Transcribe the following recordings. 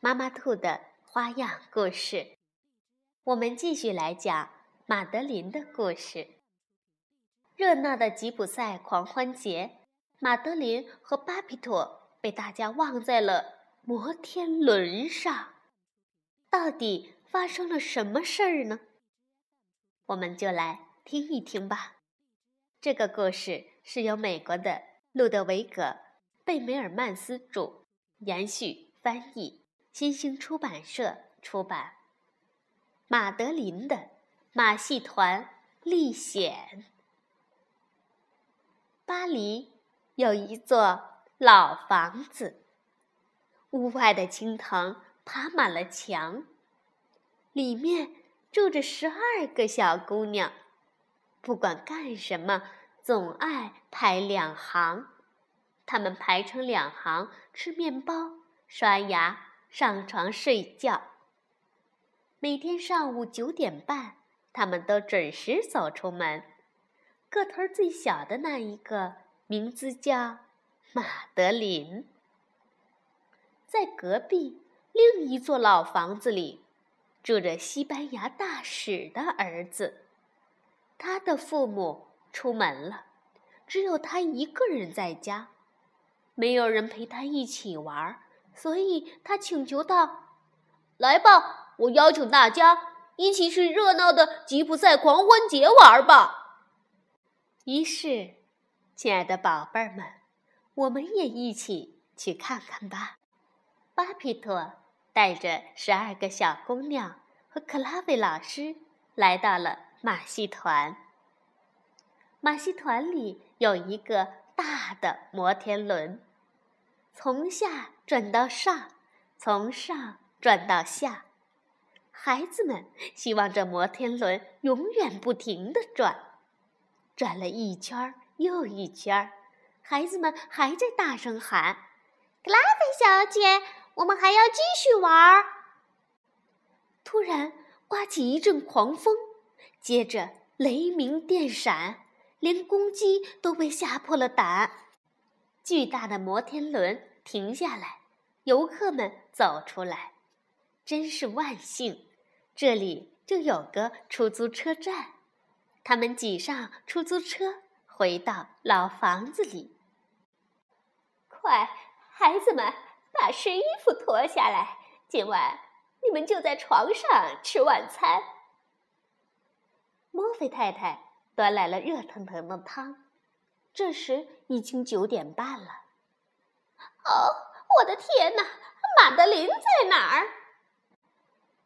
妈妈兔的花样故事。我们继续来讲马德琳的故事。热闹的吉普赛狂欢节，马德琳和巴比妥被大家忘在了摩天轮上。到底发生了什么事儿呢？我们就来听一听吧。这个故事是由美国的路德维格。贝梅尔曼斯著，延续翻译，新兴出版社出版。马德琳的马戏团历险。巴黎有一座老房子，屋外的青藤爬满了墙，里面住着十二个小姑娘，不管干什么，总爱排两行。他们排成两行，吃面包、刷牙、上床睡觉。每天上午九点半，他们都准时走出门。个头最小的那一个，名字叫马德琳。在隔壁另一座老房子里，住着西班牙大使的儿子。他的父母出门了，只有他一个人在家。没有人陪他一起玩儿，所以他请求道：“来吧，我邀请大家一起去热闹的吉普赛狂欢节玩吧。”于是，亲爱的宝贝儿们，我们也一起去看看吧。巴皮托带着十二个小姑娘和克拉维老师来到了马戏团。马戏团里有一个大的摩天轮。从下转到上，从上转到下，孩子们希望这摩天轮永远不停地转，转了一圈又一圈，孩子们还在大声喊：“格拉菲小姐，我们还要继续玩。”突然刮起一阵狂风，接着雷鸣电闪，连公鸡都被吓破了胆。巨大的摩天轮。停下来，游客们走出来，真是万幸，这里就有个出租车站。他们挤上出租车，回到老房子里。快，孩子们，把湿衣服脱下来，今晚你们就在床上吃晚餐。莫菲太太端来了热腾腾的汤，这时已经九点半了。哦，我的天哪！马德琳在哪儿？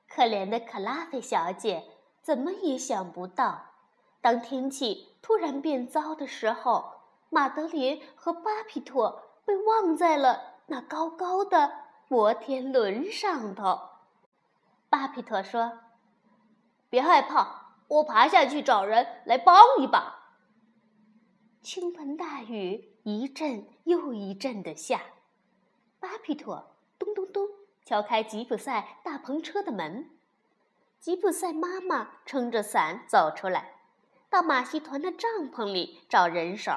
可怜的克拉菲小姐怎么也想不到，当天气突然变糟的时候，马德琳和巴皮托被忘在了那高高的摩天轮上头。巴皮托说：“别害怕，我爬下去找人来帮一把。”倾盆大雨一阵又一阵的下。巴皮托咚咚咚敲开吉普赛大篷车的门，吉普赛妈妈撑着伞走出来，到马戏团的帐篷里找人手。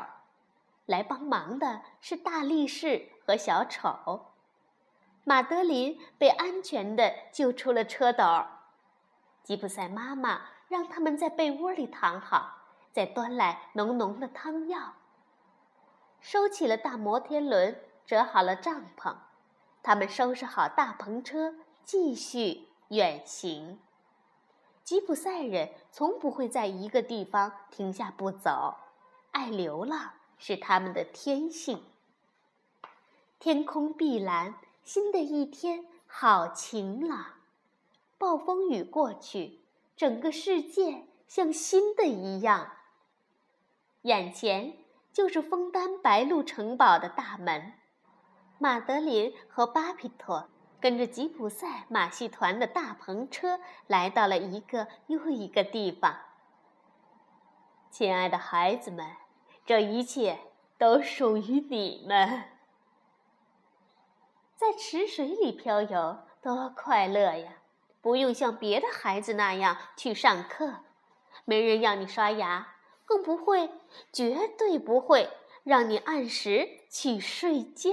来帮忙的是大力士和小丑。马德琳被安全地救出了车斗。吉普赛妈妈让他们在被窝里躺好，再端来浓浓的汤药。收起了大摩天轮。折好了帐篷，他们收拾好大篷车，继续远行。吉普赛人从不会在一个地方停下不走，爱流浪是他们的天性。天空碧蓝，新的一天好晴朗。暴风雨过去，整个世界像新的一样。眼前就是枫丹白露城堡的大门。马德琳和巴皮托跟着吉普赛马戏团的大篷车来到了一个又一个地方。亲爱的孩子们，这一切都属于你们。在池水里漂游，多快乐呀！不用像别的孩子那样去上课，没人让你刷牙，更不会，绝对不会让你按时去睡觉。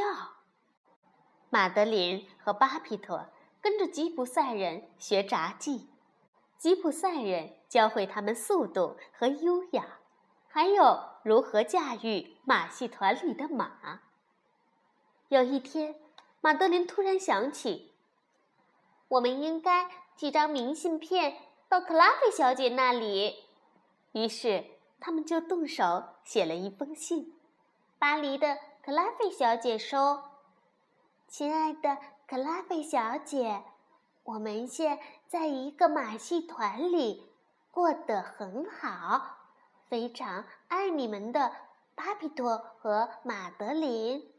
马德琳和巴皮托跟着吉普赛人学杂技，吉普赛人教会他们速度和优雅，还有如何驾驭马戏团里的马。有一天，马德琳突然想起，我们应该。寄张明信片到克拉菲小姐那里，于是他们就动手写了一封信。巴黎的克拉菲小姐说：“亲爱的克拉菲小姐，我们现在一个马戏团里过得很好，非常爱你们的巴比托和马德琳。”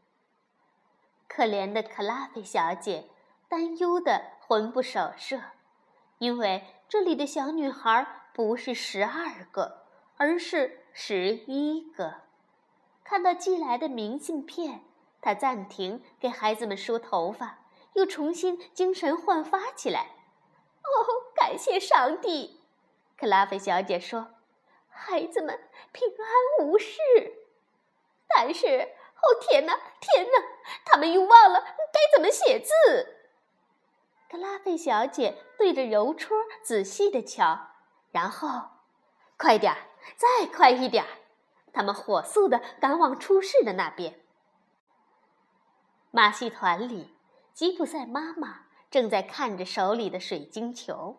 可怜的克拉菲小姐担忧的魂不守舍。因为这里的小女孩不是十二个，而是十一个。看到寄来的明信片，他暂停给孩子们梳头发，又重新精神焕发起来。哦，感谢上帝！克拉菲小姐说：“孩子们平安无事。”但是，哦天哪，天哪！他们又忘了该怎么写字。克拉菲小姐对着邮戳仔细的瞧，然后，快点儿，再快一点儿！他们火速的赶往出事的那边。马戏团里，吉普赛妈妈正在看着手里的水晶球。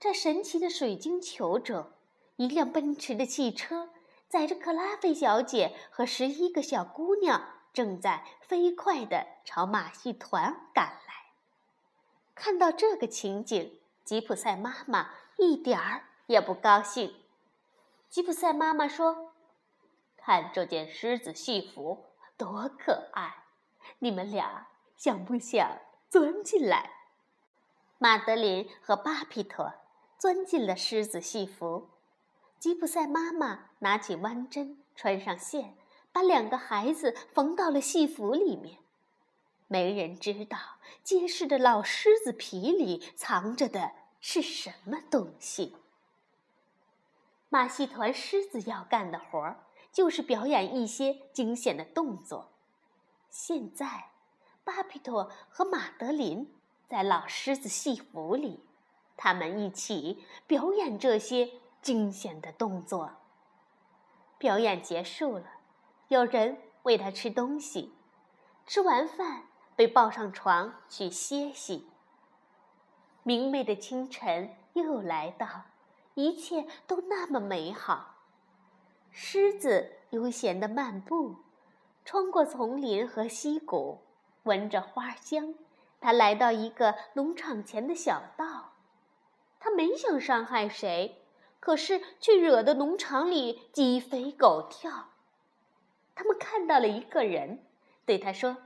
这神奇的水晶球中，一辆奔驰的汽车载着克拉菲小姐和十一个小姑娘，正在飞快的朝马戏团赶来。看到这个情景，吉普赛妈妈一点儿也不高兴。吉普赛妈妈说：“看这件狮子戏服多可爱，你们俩想不想钻进来？”马德琳和巴皮托钻进了狮子戏服。吉普赛妈妈拿起弯针，穿上线，把两个孩子缝到了戏服里面。没人知道结实的老狮子皮里藏着的是什么东西。马戏团狮子要干的活儿就是表演一些惊险的动作。现在，巴皮托和马德琳在老狮子戏服里，他们一起表演这些惊险的动作。表演结束了，有人喂他吃东西，吃完饭。被抱上床去歇息。明媚的清晨又来到，一切都那么美好。狮子悠闲地漫步，穿过丛林和溪谷，闻着花香。他来到一个农场前的小道，他没想伤害谁，可是却惹得农场里鸡飞狗跳。他们看到了一个人，对他说。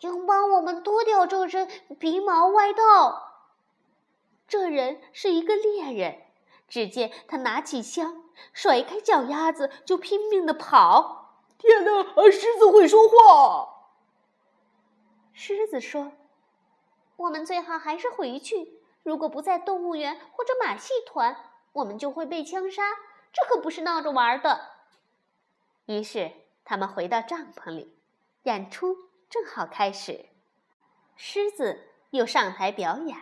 请帮我们脱掉这身皮毛外套。这人是一个猎人，只见他拿起枪，甩开脚丫子就拼命的跑。天哪！狮子会说话。狮子说：“我们最好还是回去。如果不在动物园或者马戏团，我们就会被枪杀。这可不是闹着玩的。”于是他们回到帐篷里，演出。正好开始，狮子又上台表演。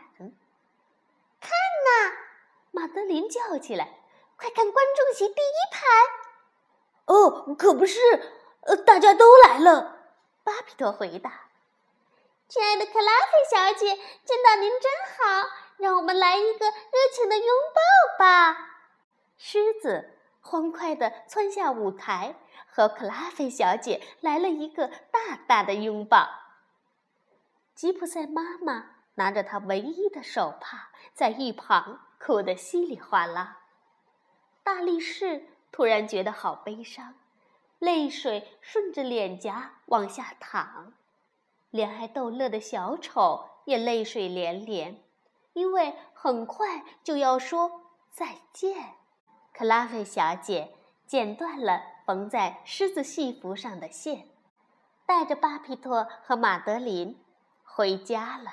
看呐，马德琳叫起来：“快看观众席第一排！”可不是，呃，大家都来了。巴比托回答：“亲爱的克拉菲小姐，见到您真好，让我们来一个热情的拥抱吧。”狮子欢快地窜下舞台。和克拉菲小姐来了一个大大的拥抱。吉普赛妈妈拿着她唯一的手帕，在一旁哭得稀里哗啦。大力士突然觉得好悲伤，泪水顺着脸颊往下淌。连爱逗乐的小丑也泪水连连，因为很快就要说再见。克拉菲小姐剪断了缝在狮子戏服上的线，带着巴皮托和马德琳回家了。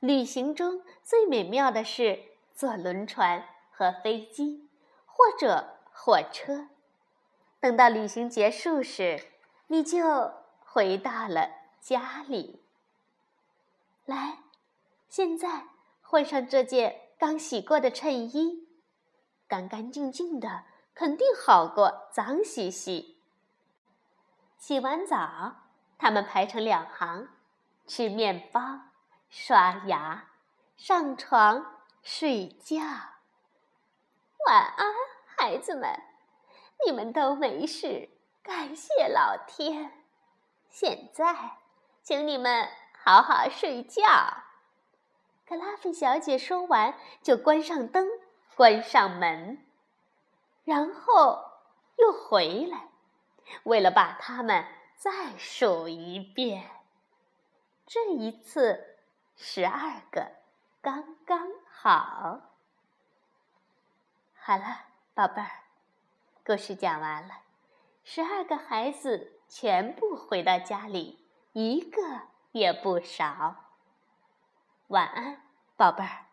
旅行中最美妙的是坐轮船和飞机，或者火车。等到旅行结束时，你就回到了家里。来，现在换上这件刚洗过的衬衣，干干净净的，肯定好过脏兮兮。洗完澡，他们排成两行，吃面包。刷牙，上床睡觉。晚安，孩子们，你们都没事，感谢老天。现在，请你们好好睡觉。格拉菲小姐说完，就关上灯，关上门，然后又回来，为了把它们再数一遍。这一次。十二个，刚刚好。好了，宝贝儿，故事讲完了。十二个孩子全部回到家里，一个也不少。晚安，宝贝儿。